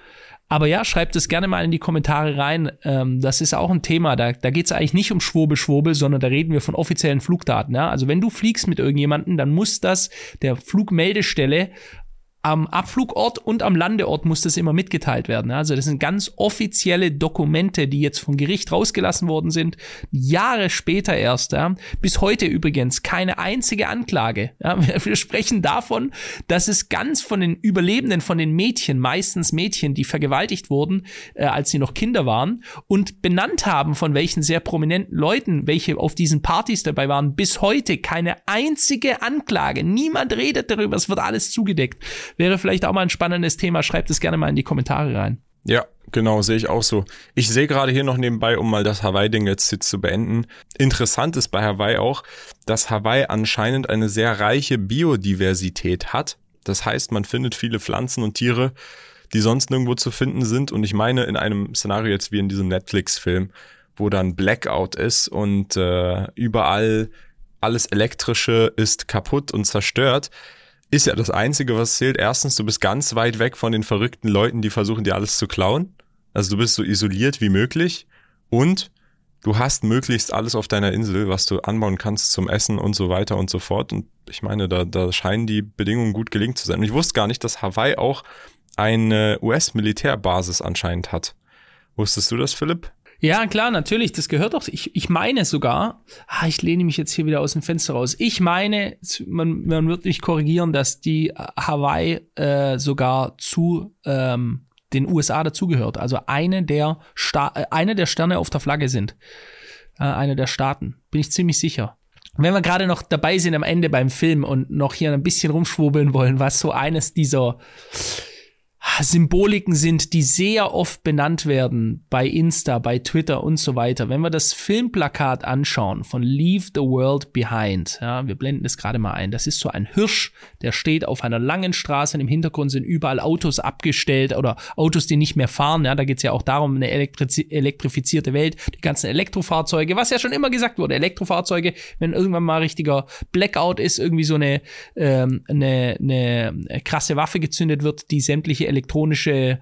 Aber ja, schreibt es gerne mal in die Kommentare rein. Ähm, das ist auch ein Thema. Da, da geht es eigentlich nicht um Schwurbel, Schwurbel, sondern da reden wir von offiziellen Flugdaten. Ja? Also wenn du fliegst mit irgendjemanden, dann muss das der Flugmeldestelle am Abflugort und am Landeort muss das immer mitgeteilt werden. Also das sind ganz offizielle Dokumente, die jetzt vom Gericht rausgelassen worden sind. Jahre später erst. Ja. Bis heute übrigens keine einzige Anklage. Ja. [laughs] Wir sprechen davon, dass es ganz von den Überlebenden, von den Mädchen, meistens Mädchen, die vergewaltigt wurden, äh, als sie noch Kinder waren und benannt haben, von welchen sehr prominenten Leuten, welche auf diesen Partys dabei waren, bis heute keine einzige Anklage. Niemand redet darüber. Es wird alles zugedeckt. Wäre vielleicht auch mal ein spannendes Thema. Schreibt es gerne mal in die Kommentare rein. Ja, genau, sehe ich auch so. Ich sehe gerade hier noch nebenbei, um mal das Hawaii-Ding jetzt, jetzt zu beenden. Interessant ist bei Hawaii auch, dass Hawaii anscheinend eine sehr reiche Biodiversität hat. Das heißt, man findet viele Pflanzen und Tiere, die sonst nirgendwo zu finden sind. Und ich meine, in einem Szenario jetzt wie in diesem Netflix-Film, wo dann Blackout ist und äh, überall alles Elektrische ist kaputt und zerstört, ist ja das Einzige, was zählt. Erstens, du bist ganz weit weg von den verrückten Leuten, die versuchen dir alles zu klauen. Also du bist so isoliert wie möglich und du hast möglichst alles auf deiner Insel, was du anbauen kannst zum Essen und so weiter und so fort. Und ich meine, da, da scheinen die Bedingungen gut gelingen zu sein. Und ich wusste gar nicht, dass Hawaii auch eine US-Militärbasis anscheinend hat. Wusstest du das, Philipp? Ja, klar, natürlich, das gehört doch. Ich, ich meine sogar, ah, ich lehne mich jetzt hier wieder aus dem Fenster raus. Ich meine, man, man wird mich korrigieren, dass die Hawaii äh, sogar zu ähm, den USA dazugehört. Also eine der, Sta äh, eine der Sterne auf der Flagge sind. Äh, eine der Staaten. Bin ich ziemlich sicher. Wenn wir gerade noch dabei sind am Ende beim Film und noch hier ein bisschen rumschwurbeln wollen, was so eines dieser Symboliken sind, die sehr oft benannt werden bei Insta, bei Twitter und so weiter. Wenn wir das Filmplakat anschauen von Leave the World Behind, ja, wir blenden das gerade mal ein. Das ist so ein Hirsch, der steht auf einer langen Straße und im Hintergrund sind überall Autos abgestellt oder Autos, die nicht mehr fahren. Ja, da geht es ja auch darum, eine Elektriz elektrifizierte Welt, die ganzen Elektrofahrzeuge, was ja schon immer gesagt wurde, Elektrofahrzeuge, wenn irgendwann mal richtiger Blackout ist, irgendwie so eine, ähm, eine, eine krasse Waffe gezündet wird, die sämtliche elektronische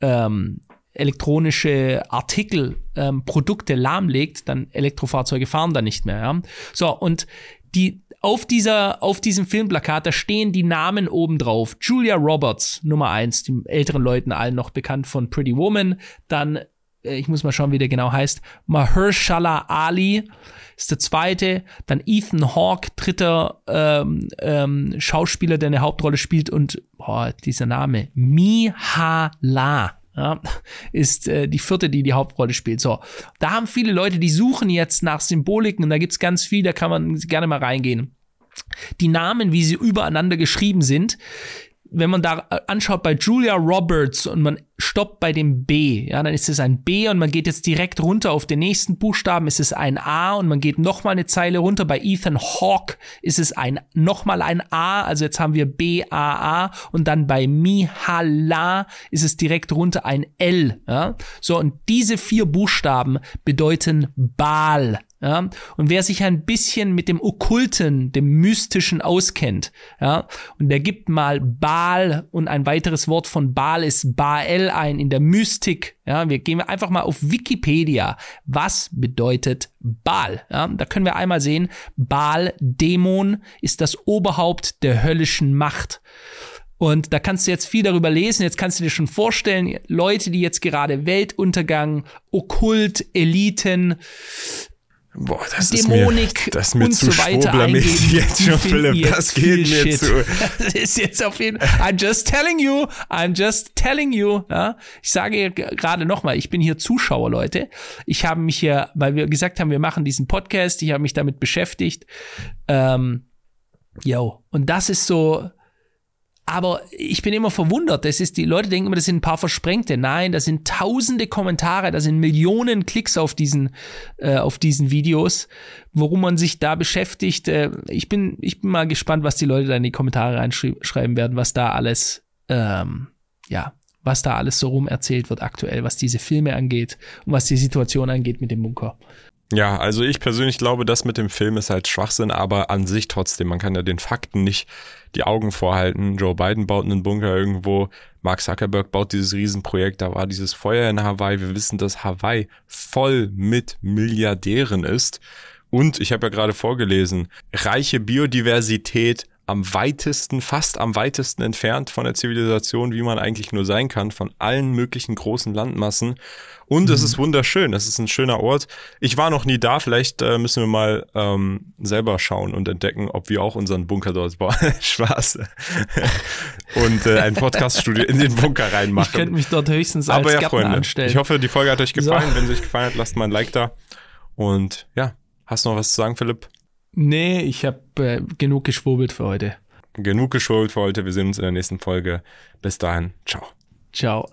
ähm, elektronische Artikel, ähm, Produkte lahmlegt, dann Elektrofahrzeuge fahren da nicht mehr. Ja? So, und die auf dieser, auf diesem Filmplakat, da stehen die Namen oben drauf. Julia Roberts, Nummer eins, die älteren Leuten allen noch bekannt von Pretty Woman. Dann, ich muss mal schauen, wie der genau heißt, Mahershala Ali ist der zweite. Dann Ethan Hawke, dritter ähm, ähm, Schauspieler, der eine Hauptrolle spielt. Und boah, dieser Name, Mihala. Ja, ist äh, die vierte, die die Hauptrolle spielt. So, da haben viele Leute, die suchen jetzt nach Symboliken und da gibt's ganz viel, da kann man gerne mal reingehen. Die Namen, wie sie übereinander geschrieben sind, wenn man da äh, anschaut bei Julia Roberts und man stoppt bei dem B, ja, dann ist es ein B und man geht jetzt direkt runter auf den nächsten Buchstaben, ist es ein A und man geht nochmal eine Zeile runter. Bei Ethan Hawke ist es ein, nochmal ein A, also jetzt haben wir B, A, A und dann bei Mihala ist es direkt runter ein L, ja. So, und diese vier Buchstaben bedeuten Baal, ja, und wer sich ein bisschen mit dem Okkulten, dem Mystischen auskennt, ja, und der gibt mal Baal und ein weiteres Wort von Baal ist Baal ein in der Mystik. Ja, wir gehen einfach mal auf Wikipedia. Was bedeutet Baal? Ja, da können wir einmal sehen, Baal, Dämon, ist das Oberhaupt der höllischen Macht. Und da kannst du jetzt viel darüber lesen. Jetzt kannst du dir schon vorstellen, Leute, die jetzt gerade Weltuntergang, Okkult, Eliten, Boah, das Dämonik ist mir, das ist mir und zu so weiter schwurblermäßig [laughs] jetzt schon, Philipp. Das geht mir Shit. zu. [laughs] Das ist jetzt auf jeden Fall. I'm just telling you. I'm just telling you. Ja? Ich sage gerade nochmal, ich bin hier Zuschauer, Leute. Ich habe mich hier, weil wir gesagt haben, wir machen diesen Podcast, ich habe mich damit beschäftigt. Ähm, yo. Und das ist so, aber ich bin immer verwundert. Das ist, die Leute denken immer, das sind ein paar Versprengte. Nein, das sind tausende Kommentare, da sind Millionen Klicks auf diesen, äh, auf diesen Videos, worum man sich da beschäftigt. Äh, ich bin, ich bin mal gespannt, was die Leute da in die Kommentare reinschreiben werden, was da alles, ähm, ja, was da alles so rum erzählt wird aktuell, was diese Filme angeht und was die Situation angeht mit dem Bunker. Ja, also ich persönlich glaube, das mit dem Film ist halt Schwachsinn, aber an sich trotzdem, man kann ja den Fakten nicht die Augen vorhalten. Joe Biden baut einen Bunker irgendwo, Mark Zuckerberg baut dieses Riesenprojekt, da war dieses Feuer in Hawaii. Wir wissen, dass Hawaii voll mit Milliardären ist. Und ich habe ja gerade vorgelesen, reiche Biodiversität am weitesten, fast am weitesten entfernt von der Zivilisation, wie man eigentlich nur sein kann, von allen möglichen großen Landmassen. Und mhm. es ist wunderschön, es ist ein schöner Ort. Ich war noch nie da, vielleicht äh, müssen wir mal ähm, selber schauen und entdecken, ob wir auch unseren Bunker dort bauen. [laughs] Spaß. [laughs] und äh, ein Podcaststudio in den Bunker reinmachen. Ich könnte mich dort höchstens als Aber ja, Freunde, anstellen. ich hoffe, die Folge hat euch gefallen. So. Wenn sie euch gefallen hat, lasst mal ein Like da. Und ja, hast du noch was zu sagen, Philipp? nee, ich habe äh, genug geschwurbelt für heute. Genug geschult für heute. Wir sehen uns in der nächsten Folge. Bis dahin. Ciao. Ciao.